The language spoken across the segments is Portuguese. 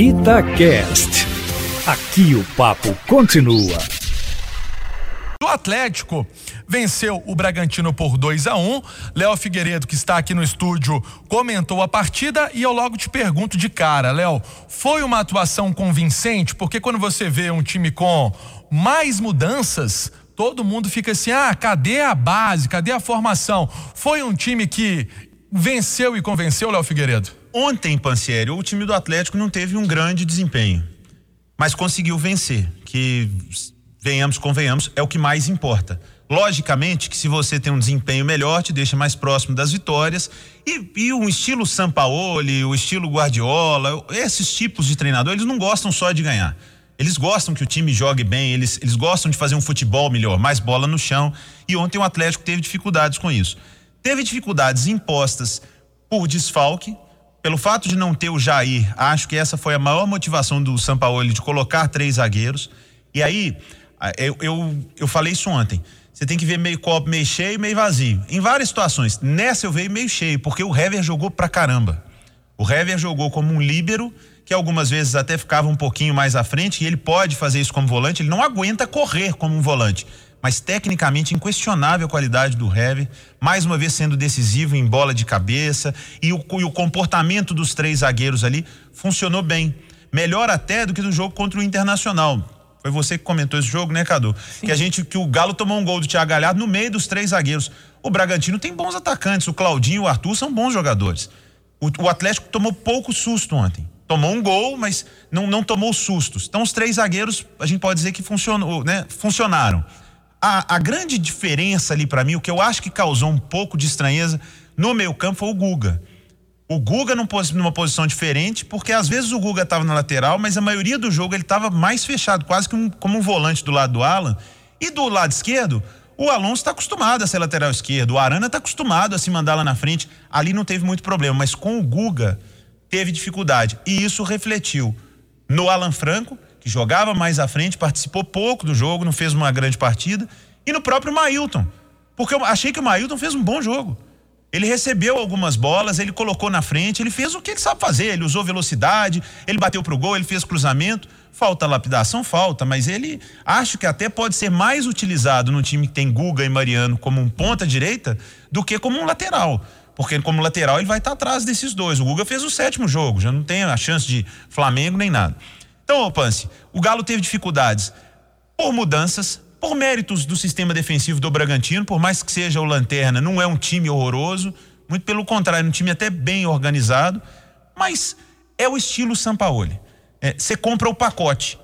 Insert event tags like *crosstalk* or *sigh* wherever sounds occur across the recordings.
Itacast. Aqui o papo continua. O Atlético venceu o Bragantino por 2 a 1 Léo Figueiredo, que está aqui no estúdio, comentou a partida e eu logo te pergunto de cara, Léo, foi uma atuação convincente? Porque quando você vê um time com mais mudanças, todo mundo fica assim: ah, cadê a base, cadê a formação? Foi um time que venceu e convenceu, Léo Figueiredo? Ontem, Pansieri, o time do Atlético não teve um grande desempenho, mas conseguiu vencer, que venhamos, convenhamos, é o que mais importa. Logicamente que se você tem um desempenho melhor, te deixa mais próximo das vitórias. E, e um estilo Sampaoli, o estilo Guardiola, esses tipos de treinador, eles não gostam só de ganhar. Eles gostam que o time jogue bem, eles, eles gostam de fazer um futebol melhor, mais bola no chão. E ontem o Atlético teve dificuldades com isso. Teve dificuldades impostas por desfalque, pelo fato de não ter o Jair, acho que essa foi a maior motivação do Sampaoli de colocar três zagueiros. E aí, eu, eu, eu falei isso ontem. Você tem que ver meio copo meio cheio, meio vazio. Em várias situações. Nessa eu vejo meio cheio, porque o Hever jogou pra caramba. O Hever jogou como um líbero, que algumas vezes até ficava um pouquinho mais à frente, e ele pode fazer isso como volante, ele não aguenta correr como um volante mas tecnicamente inquestionável a qualidade do Hever, mais uma vez sendo decisivo em bola de cabeça e o, e o comportamento dos três zagueiros ali funcionou bem. Melhor até do que no jogo contra o Internacional. Foi você que comentou esse jogo, né, Cadu? Sim. Que a gente que o Galo tomou um gol do Thiago Galhardo no meio dos três zagueiros. O Bragantino tem bons atacantes, o Claudinho e o Arthur são bons jogadores. O, o Atlético tomou pouco susto ontem. Tomou um gol, mas não, não tomou sustos. Então os três zagueiros, a gente pode dizer que funcionou, né? Funcionaram a, a grande diferença ali para mim, o que eu acho que causou um pouco de estranheza no meio campo foi o Guga. O Guga num, numa posição diferente, porque às vezes o Guga estava na lateral, mas a maioria do jogo ele estava mais fechado, quase um, como um volante do lado do Alan. E do lado esquerdo, o Alonso está acostumado a ser lateral esquerdo, o Arana está acostumado a se mandar lá na frente. Ali não teve muito problema, mas com o Guga teve dificuldade. E isso refletiu no Alan Franco, que jogava mais à frente, participou pouco do jogo, não fez uma grande partida, e no próprio Mailton, porque eu achei que o Mailton fez um bom jogo. Ele recebeu algumas bolas, ele colocou na frente, ele fez o que ele sabe fazer, ele usou velocidade, ele bateu pro gol, ele fez cruzamento. Falta lapidação, falta, mas ele acho que até pode ser mais utilizado no time que tem Guga e Mariano como um ponta direita do que como um lateral. Porque como lateral ele vai estar atrás desses dois. O Guga fez o sétimo jogo, já não tem a chance de Flamengo nem nada. Então, Pance, o Galo teve dificuldades por mudanças, por méritos do sistema defensivo do Bragantino, por mais que seja o Lanterna, não é um time horroroso, muito pelo contrário, um time até bem organizado, mas é o estilo Sampaoli. É, você é, compra o pacote.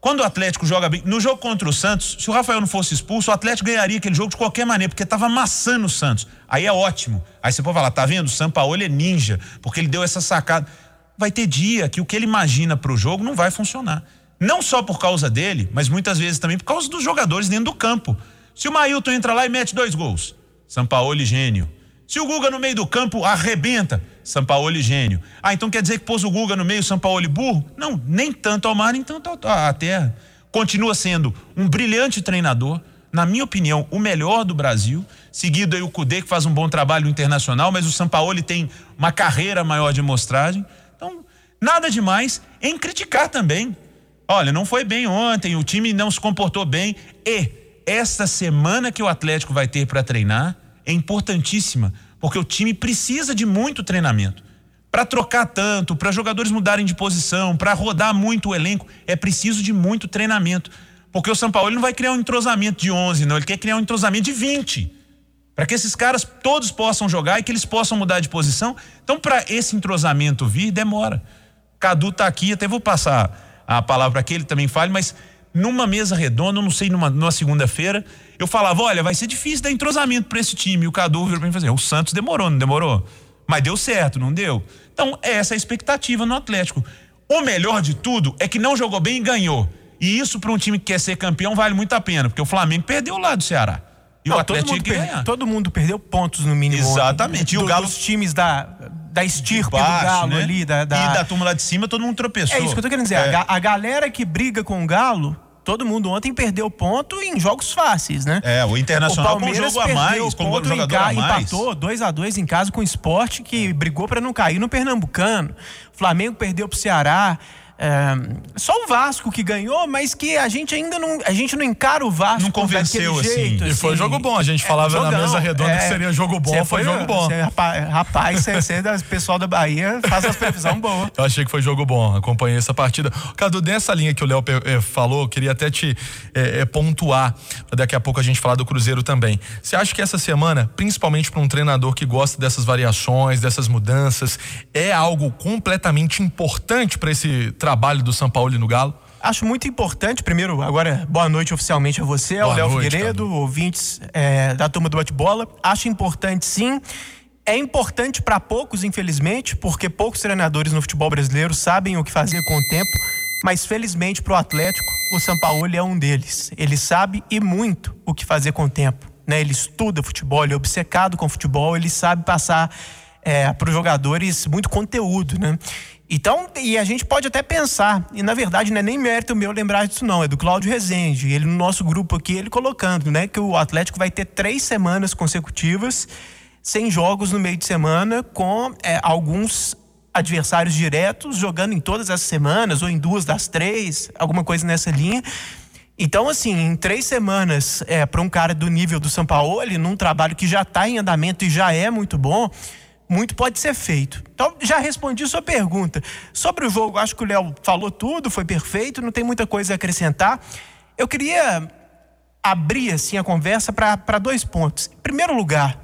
Quando o Atlético joga bem, no jogo contra o Santos, se o Rafael não fosse expulso, o Atlético ganharia aquele jogo de qualquer maneira, porque estava amassando o Santos. Aí é ótimo. Aí você pode falar, tá vendo? O Sampaoli é ninja, porque ele deu essa sacada vai ter dia que o que ele imagina para o jogo não vai funcionar. Não só por causa dele, mas muitas vezes também por causa dos jogadores dentro do campo. Se o Mailton entra lá e mete dois gols, Sampaoli gênio. Se o Guga no meio do campo arrebenta, Sampaoli gênio. Ah, então quer dizer que pôs o Guga no meio, Sampaoli burro? Não, nem tanto ao mar, nem tanto à terra. Continua sendo um brilhante treinador, na minha opinião, o melhor do Brasil, seguido aí o Cudê, que faz um bom trabalho internacional, mas o Sampaoli tem uma carreira maior de mostragem. Nada demais em criticar também. Olha, não foi bem ontem, o time não se comportou bem. E esta semana que o Atlético vai ter para treinar é importantíssima, porque o time precisa de muito treinamento. Para trocar tanto, para jogadores mudarem de posição, para rodar muito o elenco, é preciso de muito treinamento. Porque o São Paulo não vai criar um entrosamento de 11, não, ele quer criar um entrosamento de 20 para que esses caras todos possam jogar e que eles possam mudar de posição. Então, para esse entrosamento vir, demora. Cadu está aqui, até vou passar a palavra para que ele também fale, mas numa mesa redonda, não sei, numa, numa segunda-feira, eu falava: olha, vai ser difícil dar entrosamento para esse time. E o Cadu virou para mim falou assim, o Santos demorou, não demorou? Mas deu certo, não deu? Então, é essa a expectativa no Atlético. O melhor de tudo é que não jogou bem e ganhou. E isso para um time que quer ser campeão vale muito a pena, porque o Flamengo perdeu lá do Ceará. E não, o Atlético todo mundo, per, todo mundo perdeu pontos no mínimo. Exatamente. e o Galo. Os times da, da estirpe baixo, do Galo né? ali. Da, da... E da turma lá de cima, todo mundo tropeçou. É isso que eu tô querendo dizer. É. A, a galera que briga com o Galo todo mundo ontem perdeu ponto em jogos fáceis, né? É, o Internacional o com um jogo a mais, com um jogador ca... a mais. Empatou 2 a 2 em casa com o Sport que brigou para não cair no Pernambucano. O Flamengo perdeu pro Ceará. É, só o Vasco que ganhou, mas que a gente ainda não, a gente não encara o Vasco não convenceu assim. Jeito, e foi assim. jogo bom. A gente é, falava jogão, na mesa redonda é, que seria jogo bom, foi, foi, jogo bom. Cê, rapaz, você é pessoal da Bahia faz as previsões boas. *laughs* Eu achei que foi jogo bom. Acompanhei essa partida. Cadu, dessa linha que o Léo eh, falou, queria até te eh, pontuar. Daqui a pouco a gente falar do Cruzeiro também. Você acha que essa semana, principalmente para um treinador que gosta dessas variações, dessas mudanças, é algo completamente importante para esse trabalho do São Paulo no Galo? Acho muito importante, primeiro, agora, boa noite oficialmente a você, ao Léo Figueiredo, ouvintes é, da turma do bate-bola. Acho importante sim. É importante para poucos, infelizmente, porque poucos treinadores no futebol brasileiro sabem o que fazer com o tempo, mas felizmente para o Atlético, o Sampaoli é um deles. Ele sabe e muito o que fazer com o tempo. Né? Ele estuda futebol, ele é obcecado com futebol, ele sabe passar é, para os jogadores muito conteúdo, né? Então, e a gente pode até pensar, e na verdade não é nem mérito meu lembrar disso não, é do Cláudio Rezende, ele no nosso grupo aqui, ele colocando, né, que o Atlético vai ter três semanas consecutivas sem jogos no meio de semana, com é, alguns adversários diretos jogando em todas as semanas, ou em duas das três, alguma coisa nessa linha. Então, assim, em três semanas, é, para um cara do nível do São Paulo, num trabalho que já está em andamento e já é muito bom, muito pode ser feito. Então, já respondi sua pergunta. Sobre o jogo, acho que o Léo falou tudo, foi perfeito, não tem muita coisa a acrescentar. Eu queria abrir assim a conversa para dois pontos. Em primeiro lugar,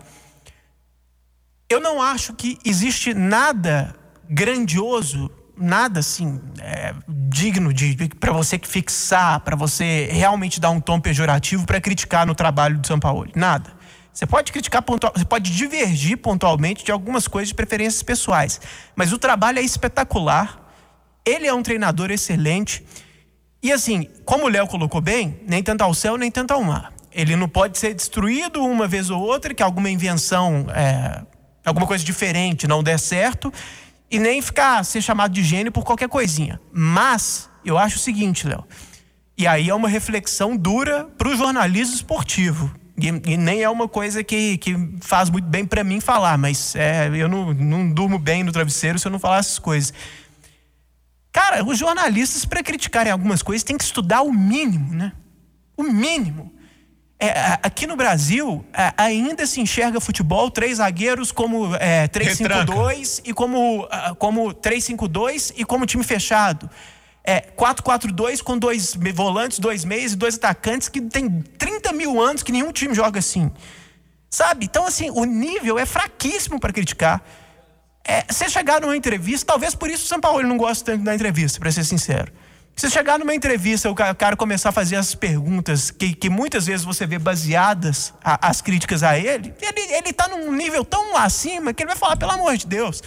eu não acho que existe nada grandioso, nada assim é, digno de, de para você fixar, para você realmente dar um tom pejorativo para criticar no trabalho do São Paulo. Nada. Você pode criticar pontual, você pode divergir pontualmente de algumas coisas de preferências pessoais, mas o trabalho é espetacular. Ele é um treinador excelente. E assim, como o Léo colocou bem, nem tanto ao céu, nem tanto ao mar. Ele não pode ser destruído uma vez ou outra, que alguma invenção, é, alguma coisa diferente não der certo, e nem ficar ser chamado de gênio por qualquer coisinha. Mas eu acho o seguinte, Léo, e aí é uma reflexão dura para o jornalismo esportivo. E, e, nem é uma coisa que, que faz muito bem para mim falar, mas é, eu não, não durmo bem no travesseiro se eu não falar essas coisas. Cara, os jornalistas, para criticarem algumas coisas, têm que estudar o mínimo, né? O mínimo. É, aqui no Brasil, ainda se enxerga futebol, três zagueiros como é, 3-5-2 e como, como 3-5-2 e como time fechado é, 4-4-2 com dois volantes, dois meias e dois atacantes que tem 30 mil anos que nenhum time joga assim. Sabe? Então, assim, o nível é fraquíssimo para criticar. É, você chegar numa entrevista, talvez por isso o São Paulo não gosta tanto da entrevista, para ser sincero. Se chegar numa entrevista, o cara começar a fazer as perguntas que, que muitas vezes você vê baseadas a, as críticas a ele, ele, ele tá num nível tão acima que ele vai falar, pelo amor de Deus.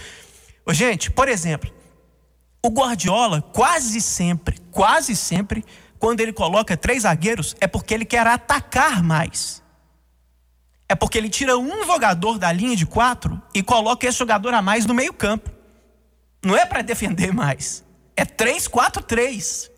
Ô, gente, por exemplo, o Guardiola, quase sempre, quase sempre, quando ele coloca três zagueiros, é porque ele quer atacar mais. É porque ele tira um jogador da linha de quatro e coloca esse jogador a mais no meio-campo. Não é para defender mais. É 3-4-3.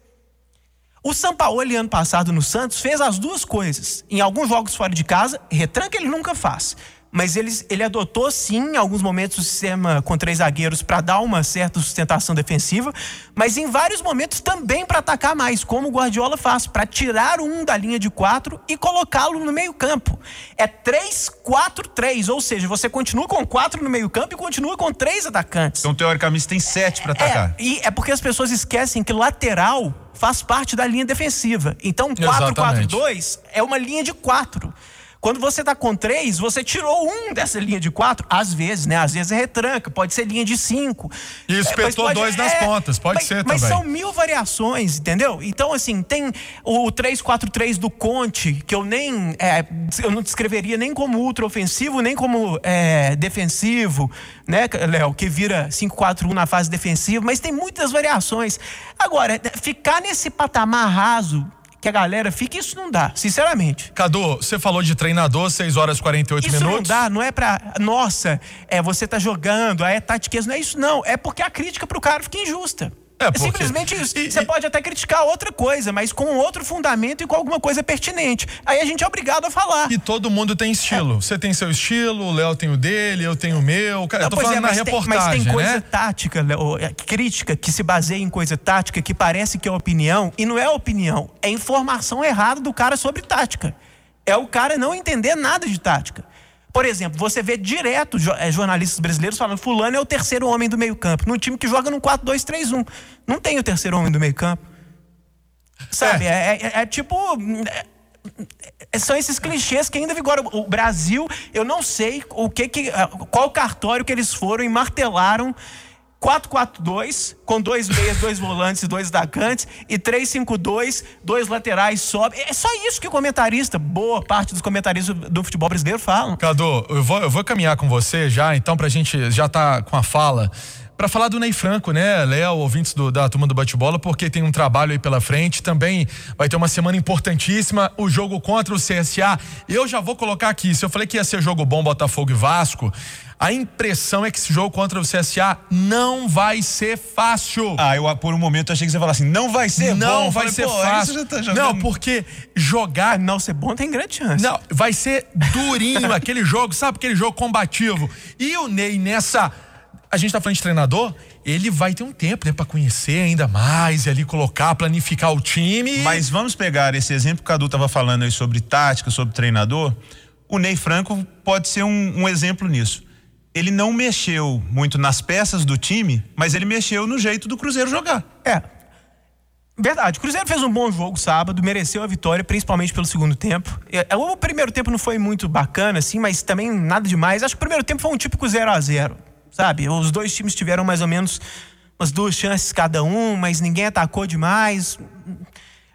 O Sampaoli, ano passado no Santos, fez as duas coisas. Em alguns jogos fora de casa, retranca ele nunca faz mas ele, ele adotou sim, em alguns momentos, o sistema com três zagueiros para dar uma certa sustentação defensiva, mas em vários momentos também para atacar mais, como o Guardiola faz, para tirar um da linha de quatro e colocá-lo no meio-campo. É 3-4-3, ou seja, você continua com quatro no meio-campo e continua com três atacantes. Então, teoricamente, tem sete para atacar. É, e é porque as pessoas esquecem que lateral faz parte da linha defensiva. Então, 4-4-2 é uma linha de quatro. Quando você está com três, você tirou um dessa linha de quatro, às vezes, né? Às vezes é retranca, pode ser linha de cinco. E é, espetou dois nas é, pontas, pode mas, ser mas também. Mas são mil variações, entendeu? Então, assim, tem o 3-4-3 do Conte, que eu nem. É, eu não descreveria nem como ultra ofensivo, nem como é, defensivo, né, Léo? Que vira 5-4-1 na fase defensiva, mas tem muitas variações. Agora, ficar nesse patamar raso que a galera fique, isso não dá, sinceramente. Cadu, você falou de treinador, 6 horas e 48 isso minutos. Isso não dá, não é pra, nossa, é, você tá jogando, é tática, não é isso não, é porque a crítica pro cara fica injusta. É porque... Simplesmente isso. E, Você e... pode até criticar outra coisa, mas com outro fundamento e com alguma coisa pertinente. Aí a gente é obrigado a falar. E todo mundo tem estilo. É. Você tem seu estilo, o Léo tem o dele, eu tenho o meu. Cara, eu tô falando é, na reportagem, Mas tem coisa né? tática, Léo, é, crítica que se baseia em coisa tática que parece que é opinião e não é opinião. É informação errada do cara sobre tática. É o cara não entender nada de tática. Por exemplo, você vê direto eh, jornalistas brasileiros falando: Fulano é o terceiro homem do meio-campo. Num time que joga no 4-2-3-1. Não tem o terceiro homem do meio-campo. Sabe? É, é, é, é tipo. É, são esses clichês que ainda vigoram. O Brasil, eu não sei o que, que qual cartório que eles foram e martelaram 4-4-2, com dois meias, dois volantes e dois atacantes, e 3-5-2, dois laterais sobe. É só isso que o comentarista, boa parte dos comentaristas do futebol brasileiro falam. Cadu, eu vou, eu vou caminhar com você já, então, pra gente já tá com a fala para falar do Ney Franco, né, Léo, ouvintes do, da turma do bate-bola, porque tem um trabalho aí pela frente. Também vai ter uma semana importantíssima, o jogo contra o CSA. Eu já vou colocar aqui, se eu falei que ia ser jogo bom Botafogo e Vasco, a impressão é que esse jogo contra o CSA não vai ser fácil. Ah, eu por um momento achei que você ia falar assim, não vai ser não bom. vai ser fácil. Tá não, porque jogar não ser bom tem grande chance. Não, vai ser durinho *laughs* aquele jogo, sabe aquele jogo combativo. E o Ney nessa a gente tá falando de treinador, ele vai ter um tempo, né, para conhecer ainda mais e ali colocar, planificar o time. Mas vamos pegar esse exemplo que o Cadu tava falando aí sobre tática, sobre treinador. O Ney Franco pode ser um, um exemplo nisso ele não mexeu muito nas peças do time, mas ele mexeu no jeito do Cruzeiro jogar. É. Verdade, o Cruzeiro fez um bom jogo sábado, mereceu a vitória, principalmente pelo segundo tempo. É, é, o primeiro tempo não foi muito bacana, assim, mas também nada demais. Acho que o primeiro tempo foi um típico 0 a 0 sabe? Os dois times tiveram mais ou menos umas duas chances cada um, mas ninguém atacou demais.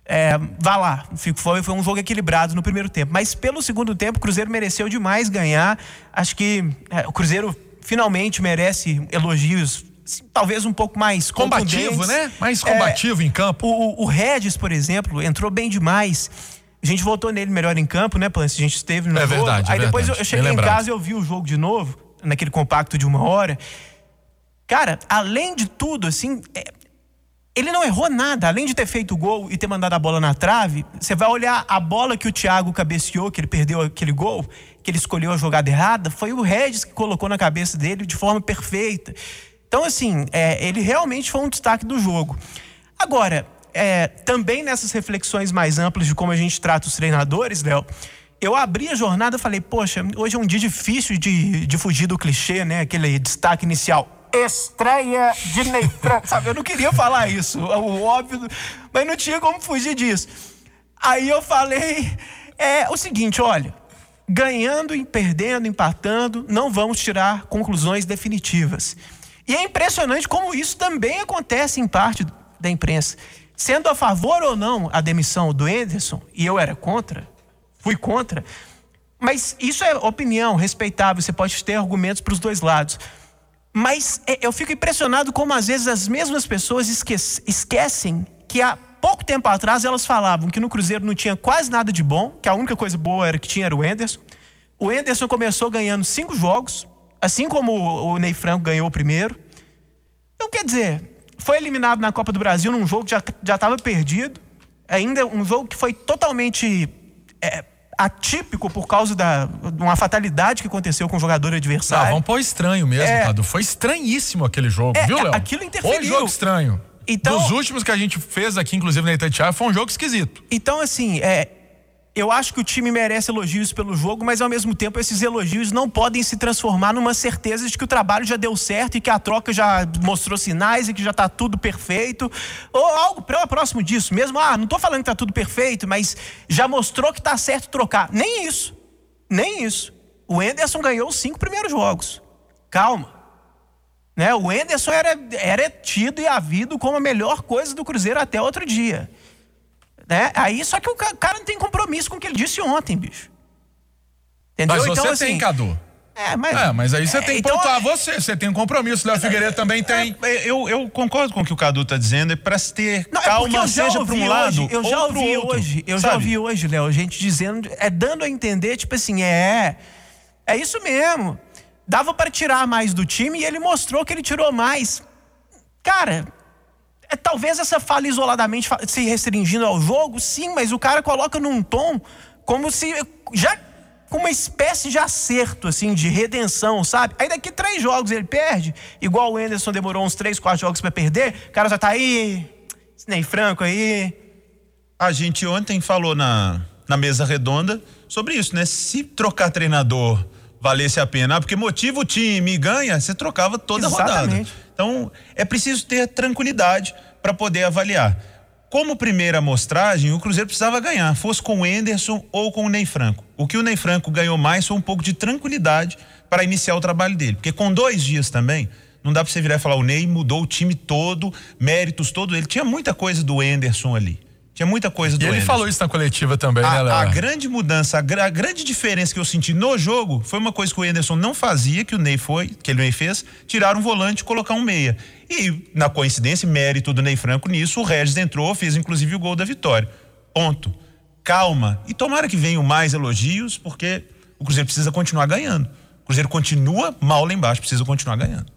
É, vá lá, foi, foi um jogo equilibrado no primeiro tempo. Mas pelo segundo tempo, o Cruzeiro mereceu demais ganhar. Acho que é, o Cruzeiro finalmente merece elogios talvez um pouco mais combativo, né? Mais combativo é, em campo. O, o Regis, por exemplo, entrou bem demais. A gente voltou nele melhor em campo, né, Pance? A gente esteve no é jogo. Verdade, Aí é depois verdade. eu, eu cheguei em casa e eu vi o jogo de novo, naquele compacto de uma hora. Cara, além de tudo, assim, é, ele não errou nada. Além de ter feito o gol e ter mandado a bola na trave, você vai olhar a bola que o Thiago cabeceou, que ele perdeu aquele gol, que ele escolheu a jogada errada, foi o Regis que colocou na cabeça dele de forma perfeita. Então, assim, é, ele realmente foi um destaque do jogo. Agora, é, também nessas reflexões mais amplas de como a gente trata os treinadores, Léo, eu abri a jornada e falei, poxa, hoje é um dia difícil de, de fugir do clichê, né? Aquele destaque inicial estreia de Ney Franco. *laughs* Sabe, eu não queria falar isso, o óbvio, mas não tinha como fugir disso. Aí eu falei é o seguinte, olha, ganhando, perdendo, empatando, não vamos tirar conclusões definitivas. E é impressionante como isso também acontece em parte da imprensa. Sendo a favor ou não a demissão do Anderson, e eu era contra, fui contra, mas isso é opinião respeitável, você pode ter argumentos para os dois lados. Mas é, eu fico impressionado como às vezes as mesmas pessoas esquecem que há pouco tempo atrás elas falavam que no Cruzeiro não tinha quase nada de bom, que a única coisa boa era que tinha era o Enderson. O Enderson começou ganhando cinco jogos, assim como o Ney Franco ganhou o primeiro. Então, quer dizer, foi eliminado na Copa do Brasil num jogo que já estava perdido. Ainda um jogo que foi totalmente é, atípico por causa da, de uma fatalidade que aconteceu com o jogador adversário. Ah, vamos pôr estranho mesmo, é, Cadu. Foi estranhíssimo aquele jogo, é, viu, Léo? Aquilo interferiu. Foi um jogo estranho. Então, Dos últimos que a gente fez aqui, inclusive na Itatiaia, foi um jogo esquisito. Então, assim, é, eu acho que o time merece elogios pelo jogo, mas ao mesmo tempo esses elogios não podem se transformar numa certeza de que o trabalho já deu certo e que a troca já mostrou sinais e que já está tudo perfeito. Ou algo próximo disso mesmo. Ah, não estou falando que está tudo perfeito, mas já mostrou que está certo trocar. Nem isso. Nem isso. O Enderson ganhou os cinco primeiros jogos. Calma. Né? O Enderson era, era tido e havido como a melhor coisa do Cruzeiro até outro dia. Né? Aí só que o cara não tem compromisso com o que ele disse ontem, bicho. Entendeu? Mas você então, assim, tem, Cadu. É, mas, é, mas aí você é, tem que então, pontuar você, você tem um compromisso, Léo Figueiredo também é, tem. É, eu, eu concordo com o que o Cadu está dizendo, é para se ter não, é calma, seja para um lado eu já ouvi outro, hoje, eu sabe? já ouvi hoje, Léo, gente dizendo, é dando a entender, tipo assim, é, é isso mesmo. Dava para tirar mais do time e ele mostrou que ele tirou mais. Cara, É, talvez essa fala isoladamente se restringindo ao jogo, sim, mas o cara coloca num tom como se já com uma espécie de acerto, assim, de redenção, sabe? Aí daqui três jogos ele perde, igual o Anderson demorou uns três, quatro jogos para perder, o cara já tá aí, nem franco aí. A gente ontem falou na, na mesa redonda sobre isso, né? Se trocar treinador valesse a pena, ah, porque motiva o time e ganha, você trocava toda Exatamente. a rodada. Então, é preciso ter tranquilidade para poder avaliar. Como primeira amostragem, o Cruzeiro precisava ganhar, fosse com o Enderson ou com o Ney Franco. O que o Ney Franco ganhou mais foi um pouco de tranquilidade para iniciar o trabalho dele. Porque com dois dias também, não dá para você virar e falar, o Ney mudou o time todo, méritos todo. Ele tinha muita coisa do Enderson ali. Tinha muita coisa do E ele Anderson. falou isso na coletiva também, a, né, Léo? A grande mudança, a, a, grande diferença que eu senti no jogo foi uma coisa que o Anderson não fazia, que o Ney foi, que ele Ney fez, tirar um volante e colocar um meia. E, na coincidência, mérito do Ney Franco nisso, o Regis entrou, fez inclusive o gol da vitória. Ponto. Calma. E tomara que venham mais elogios, porque o Cruzeiro precisa continuar ganhando. O Cruzeiro continua mal lá embaixo, precisa continuar ganhando.